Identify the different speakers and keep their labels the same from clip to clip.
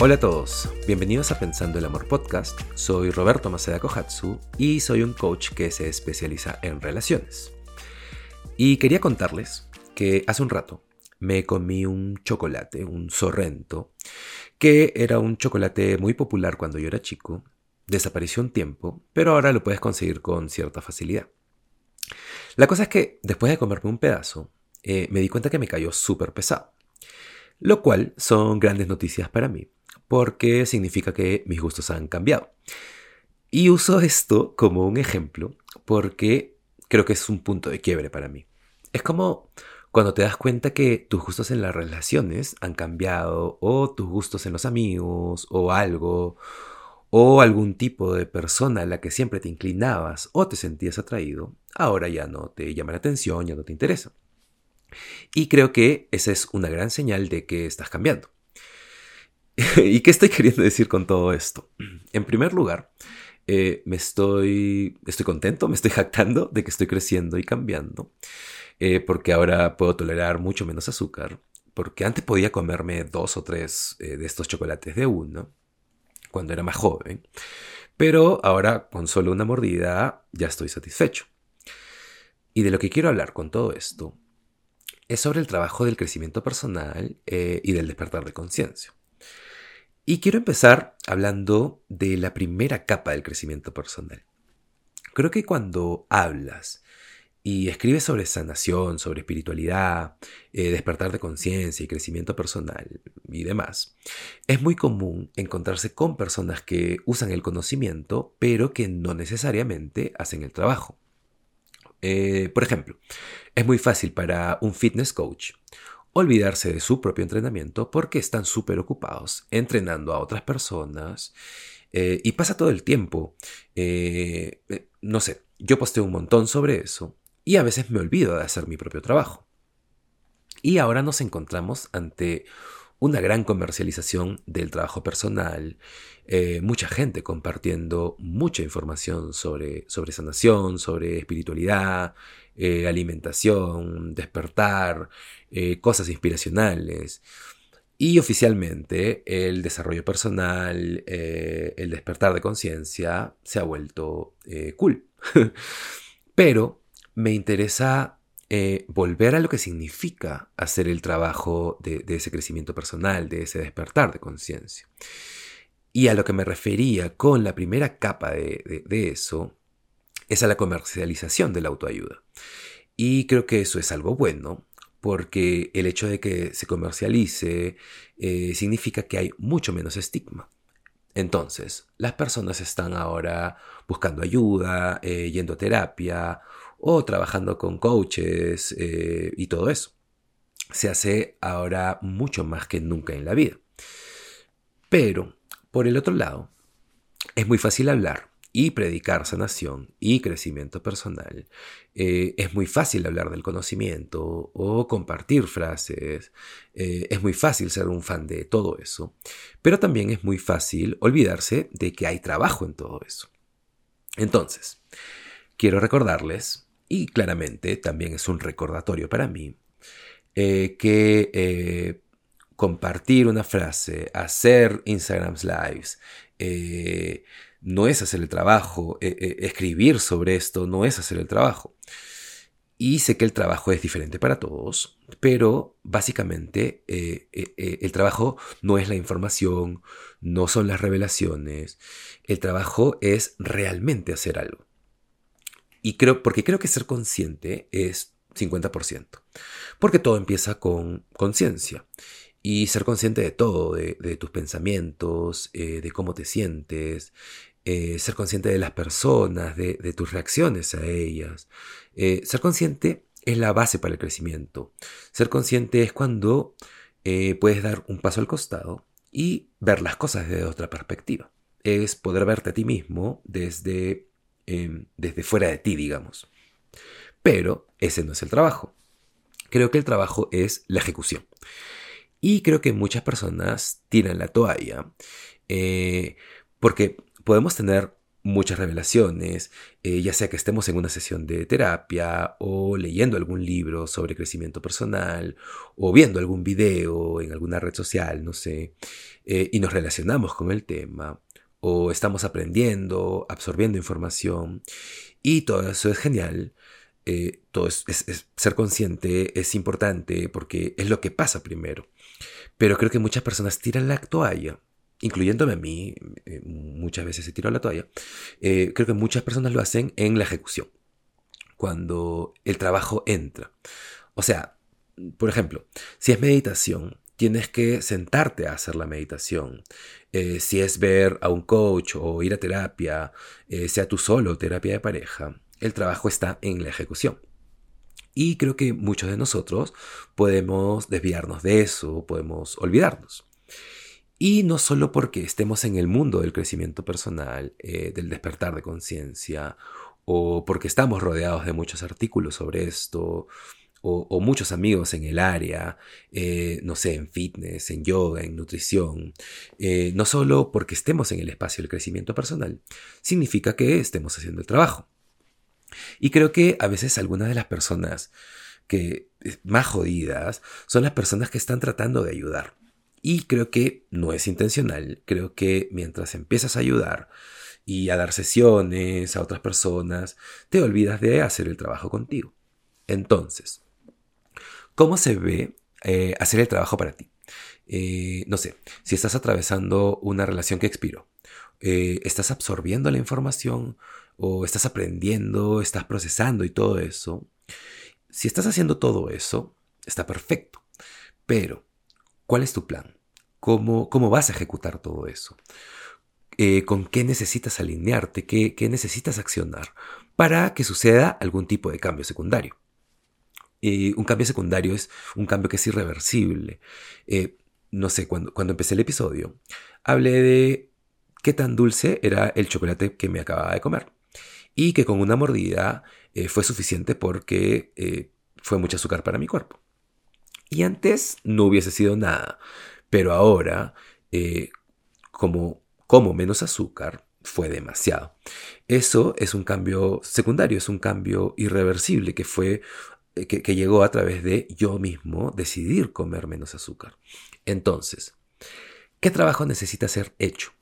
Speaker 1: Hola a todos, bienvenidos a Pensando el Amor Podcast. Soy Roberto Maceda Kohatsu y soy un coach que se especializa en relaciones. Y quería contarles que hace un rato me comí un chocolate, un sorrento, que era un chocolate muy popular cuando yo era chico, desapareció un tiempo, pero ahora lo puedes conseguir con cierta facilidad. La cosa es que después de comerme un pedazo, eh, me di cuenta que me cayó súper pesado, lo cual son grandes noticias para mí, porque significa que mis gustos han cambiado. Y uso esto como un ejemplo porque creo que es un punto de quiebre para mí. Es como cuando te das cuenta que tus gustos en las relaciones han cambiado o tus gustos en los amigos o algo o algún tipo de persona a la que siempre te inclinabas o te sentías atraído, ahora ya no te llama la atención, ya no te interesa. Y creo que esa es una gran señal de que estás cambiando. ¿Y qué estoy queriendo decir con todo esto? En primer lugar, eh, me estoy, estoy contento, me estoy jactando de que estoy creciendo y cambiando, eh, porque ahora puedo tolerar mucho menos azúcar, porque antes podía comerme dos o tres eh, de estos chocolates de uno, cuando era más joven, pero ahora con solo una mordida ya estoy satisfecho. Y de lo que quiero hablar con todo esto es sobre el trabajo del crecimiento personal y del despertar de conciencia. Y quiero empezar hablando de la primera capa del crecimiento personal. Creo que cuando hablas y escribes sobre sanación, sobre espiritualidad, eh, despertar de conciencia y crecimiento personal y demás, es muy común encontrarse con personas que usan el conocimiento, pero que no necesariamente hacen el trabajo. Eh, por ejemplo, es muy fácil para un fitness coach olvidarse de su propio entrenamiento porque están súper ocupados entrenando a otras personas eh, y pasa todo el tiempo. Eh, eh, no sé, yo posteo un montón sobre eso y a veces me olvido de hacer mi propio trabajo. Y ahora nos encontramos ante una gran comercialización del trabajo personal, mucha gente compartiendo mucha información sobre, sanación, sobre espiritualidad, alimentación, despertar, eh, cosas inspiracionales. Y oficialmente el desarrollo personal, eh, el despertar de conciencia se ha vuelto eh, cool. Pero me interesa volver a lo que significa hacer el trabajo de, ese crecimiento personal, de ese despertar de conciencia. Y a lo que me refería con la primera capa de, de eso es a la comercialización de la autoayuda. Y creo que eso es algo bueno, porque el hecho de que se comercialice eh, significa que hay mucho menos estigma. Entonces, las personas están ahora buscando ayuda, eh, yendo a terapia o trabajando con coaches eh, y todo eso. Se hace ahora mucho más que nunca en la vida. Pero, por el otro lado, es muy fácil hablar y predicar sanación y crecimiento personal, eh, es muy fácil hablar del conocimiento o compartir frases, eh, es muy fácil ser un fan de todo eso, pero también es muy fácil olvidarse de que hay trabajo en todo eso. Entonces, quiero recordarles, y claramente también es un recordatorio para mí, eh, que compartir una frase, hacer Instagram Lives, no es hacer el trabajo, eh, eh, escribir sobre esto no es hacer el trabajo. Y sé que el trabajo es diferente para todos, pero básicamente eh, el trabajo no es la información, no son las revelaciones, el trabajo es realmente hacer algo. Y creo, porque creo que ser consciente es 50%, porque todo empieza con conciencia y ser consciente de todo, de, tus pensamientos, de cómo te sientes, eh, ser consciente de las personas, de, tus reacciones a ellas. Eh, ser consciente es la base para el crecimiento. Ser consciente es cuando eh, puedes dar un paso al costado y ver las cosas desde otra perspectiva. Es poder verte a ti mismo desde, em, desde fuera de ti, digamos. Pero ese no es el trabajo. Creo que el trabajo es la ejecución. Y creo que muchas personas tiran la toalla porque podemos tener muchas revelaciones, eh, ya sea que estemos en una sesión de terapia o leyendo algún libro sobre crecimiento personal o viendo algún video en alguna red social, no sé, eh, y nos relacionamos con el tema o estamos aprendiendo, absorbiendo información y todo eso es genial. Eh, todo es, ser consciente es importante porque es lo que pasa primero. Pero creo que muchas personas tiran la toalla incluyéndome a mí, eh, muchas veces se tiró la toalla, eh, creo que muchas personas lo hacen en la ejecución, cuando el trabajo entra. O sea, por ejemplo, si es meditación, tienes que sentarte a hacer la meditación. Eh, si es ver a un coach o ir a terapia, sea tú solo, terapia de pareja, el trabajo está en la ejecución. Y creo que muchos de nosotros podemos desviarnos de eso, podemos olvidarnos. Y no solo porque estemos en el mundo del crecimiento personal, eh, del despertar de conciencia, o porque estamos rodeados de muchos artículos sobre esto, o, muchos amigos en el área, eh, no sé, en fitness, en yoga, en nutrición, eh, no solo porque estemos en el espacio del crecimiento personal, significa que estemos haciendo el trabajo. Y creo que a veces algunas de las personas que más jodidas son las personas que están tratando de ayudar. Y creo que no es intencional. Creo que mientras empiezas a ayudar y a dar sesiones a otras personas, te olvidas de hacer el trabajo contigo. Entonces, ¿cómo se ve eh, hacer el trabajo para ti? Eh, no sé, si estás atravesando una relación que expiró, eh, estás absorbiendo la información o estás aprendiendo, estás procesando y todo eso. Si estás haciendo todo eso, está perfecto. Pero ¿Cuál es tu plan? ¿Cómo, cómo vas a ejecutar todo eso? ¿Con qué necesitas alinearte? ¿Qué, necesitas accionar para que suceda algún tipo de cambio secundario? Eh, un cambio secundario es un cambio que es irreversible. Eh, no sé, cuando, cuando empecé el episodio, hablé de qué tan dulce era el chocolate que me acababa de comer. Y que con una mordida fue suficiente porque fue mucho azúcar para mi cuerpo. Y antes no hubiese sido nada, pero ahora, eh, como como menos azúcar, fue demasiado. Eso es un cambio secundario, es un cambio irreversible que fue eh, que, que, llegó a través de yo mismo decidir comer menos azúcar. Entonces, ¿qué trabajo necesita ser hecho?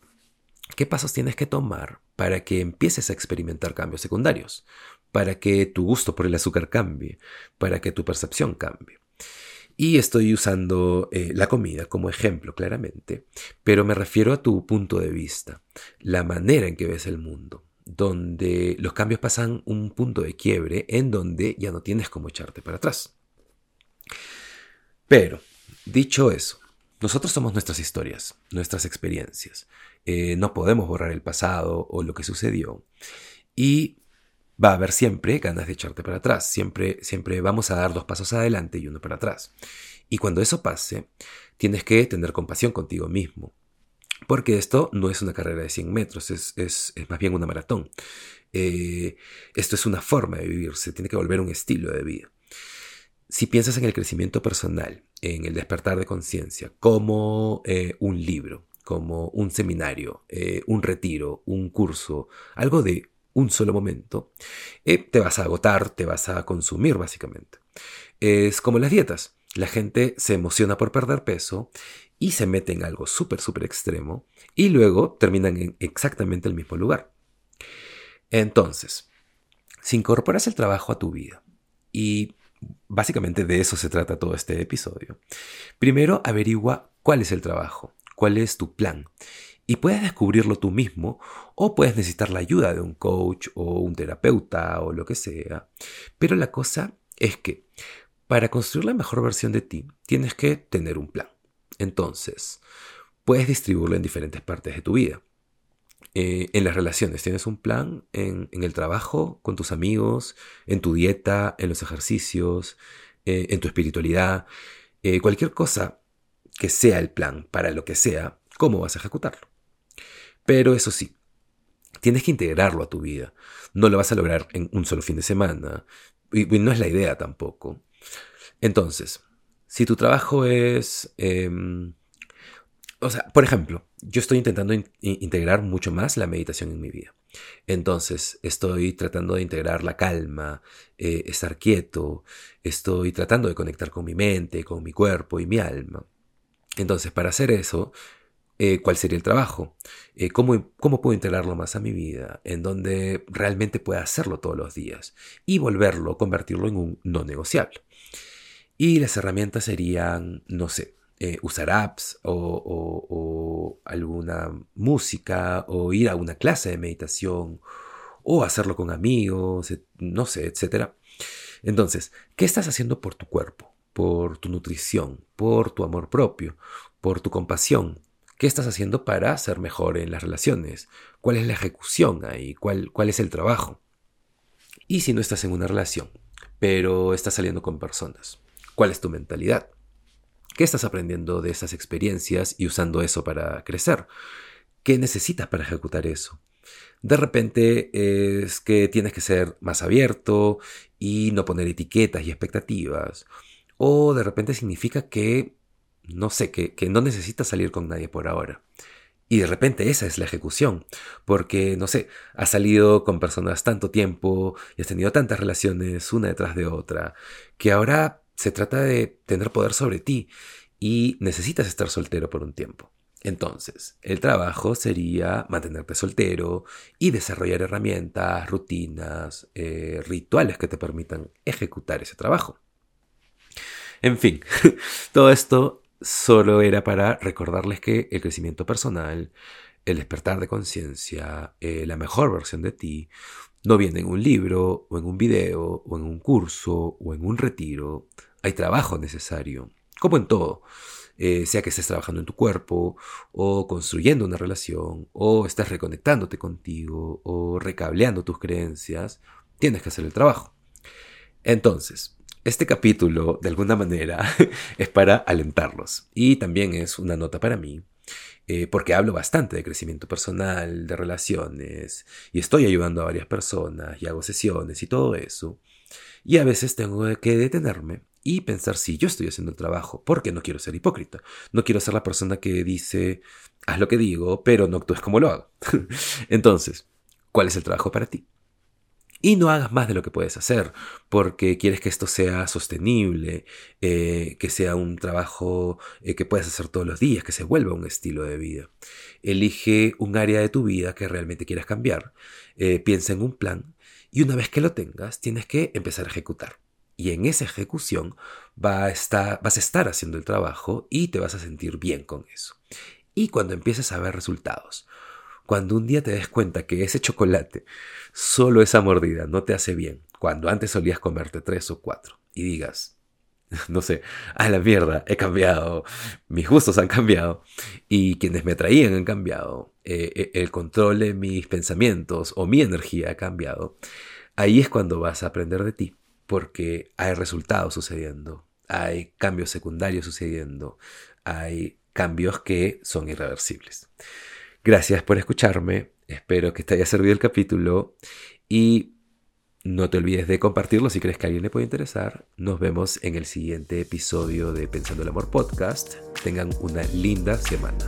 Speaker 1: ¿Qué pasos tienes que tomar para que empieces a experimentar cambios secundarios? Para que tu gusto por el azúcar cambie, para que tu percepción cambie. Y estoy usando eh, la comida como ejemplo claramente, pero me refiero a tu punto de vista, la manera en que ves el mundo, donde los cambios pasan un punto de quiebre en donde ya no tienes como echarte para atrás. Pero, dicho eso, nosotros somos nuestras historias, nuestras experiencias. Eh, no podemos borrar el pasado o lo que sucedió. Y va a haber siempre ganas de echarte para atrás. Siempre, siempre vamos a dar dos pasos adelante y uno para atrás. Y cuando eso pase, tienes que tener compasión contigo mismo. Porque esto no es una carrera de 100 metros, es, es, más bien una maratón. Eh, esto es una forma de vivir, se tiene que volver un estilo de vida. Si piensas en el crecimiento personal, en el despertar de conciencia, como eh, un libro, como un seminario, eh, un retiro, un curso, algo de un solo momento, te vas a agotar, te vas a consumir básicamente. Es como las dietas. La gente se emociona por perder peso y se mete en algo súper, súper extremo y luego terminan en exactamente el mismo lugar. Entonces, si incorporas el trabajo a tu vida y básicamente de eso se trata todo este episodio, primero averigua cuál es el trabajo, cuál es tu plan y puedes descubrirlo tú mismo o puedes necesitar la ayuda de un coach o un terapeuta o lo que sea. Pero la cosa es que para construir la mejor versión de ti tienes que tener un plan. Entonces, puedes distribuirlo en diferentes partes de tu vida. Eh, en las relaciones tienes un plan, en, el trabajo, con tus amigos, en tu dieta, en los ejercicios, eh, en tu espiritualidad, eh, cualquier cosa que sea el plan para lo que sea, ¿cómo vas a ejecutarlo? Pero eso sí, tienes que integrarlo a tu vida. No lo vas a lograr en un solo fin de semana. Y, no es la idea tampoco. Entonces, si tu trabajo es... Em, o sea, por ejemplo, yo estoy intentando integrar mucho más la meditación en mi vida. Entonces, estoy tratando de integrar la calma, eh, estar quieto, estoy tratando de conectar con mi mente, con mi cuerpo y mi alma. Entonces, para hacer eso, eh, ¿cuál sería el trabajo? Eh, ¿cómo, ¿Cómo puedo integrarlo más a mi vida? En donde realmente pueda hacerlo todos los días y volverlo, convertirlo en un no negociable. Y las herramientas serían, no sé, eh, usar apps o, alguna música o ir a una clase de meditación o hacerlo con amigos, no sé, etc. Entonces, ¿qué estás haciendo por tu cuerpo, por tu nutrición, por tu amor propio, por tu compasión? ¿Qué estás haciendo para ser mejor en las relaciones? ¿Cuál es la ejecución ahí? ¿Cuál, cuál es el trabajo? Y si no estás en una relación, pero estás saliendo con personas, ¿cuál es tu mentalidad? ¿Qué estás aprendiendo de esas experiencias y usando eso para crecer? ¿Qué necesitas para ejecutar eso? De repente es que tienes que ser más abierto y no poner etiquetas y expectativas. O de repente significa que, no sé, que, que no necesitas salir con nadie por ahora. Y de repente esa es la ejecución, porque, no sé, has salido con personas tanto tiempo y has tenido tantas relaciones una detrás de otra, que ahora se trata de tener poder sobre ti y necesitas estar soltero por un tiempo. Entonces, el trabajo sería mantenerte soltero y desarrollar herramientas, rutinas, eh, rituales que te permitan ejecutar ese trabajo. En fin, todo esto solo era para recordarles que el crecimiento personal, el despertar de conciencia, eh, la mejor versión de ti, no viene en un libro, o en un video, o en un curso, o en un retiro. Hay trabajo necesario, como en todo. Eh, sea que estés trabajando en tu cuerpo, o construyendo una relación, o estás reconectándote contigo, o recableando tus creencias, tienes que hacer el trabajo. Entonces, este capítulo, de alguna manera, es para alentarlos. Y también es una nota para mí eh, porque hablo bastante de crecimiento personal, de relaciones, y estoy ayudando a varias personas, y hago sesiones y todo eso. Y a veces tengo que detenerme y pensar si yo estoy haciendo el trabajo, porque no quiero ser hipócrita. No quiero ser la persona que dice, haz lo que digo, pero no actúes como lo hago. Entonces, ¿cuál es el trabajo para ti? Y no hagas más de lo que puedes hacer, porque quieres que esto sea sostenible, eh, que sea un trabajo eh, que puedas hacer todos los días, que se vuelva un estilo de vida. Elige un área de tu vida que realmente quieras cambiar, eh, piensa en un plan y una vez que lo tengas tienes que empezar a ejecutar. Y en esa ejecución va vas a estar haciendo el trabajo y te vas a sentir bien con eso. Y cuando empieces a ver resultados, cuando un día te des cuenta que ese chocolate, solo esa mordida, no te hace bien, cuando antes solías comerte tres o cuatro, y digas, no sé, a la mierda, he cambiado, mis gustos han cambiado, y quienes me atraían han cambiado, eh, eh, el control de mis pensamientos o mi energía ha cambiado, ahí es cuando vas a aprender de ti, porque hay resultados sucediendo, hay cambios secundarios sucediendo, hay cambios que son irreversibles. Gracias por escucharme, espero que te haya servido el capítulo y no te olvides de compartirlo si crees que a alguien le puede interesar. Nos vemos en el siguiente episodio de Pensando el Amor Podcast. Tengan una linda semana.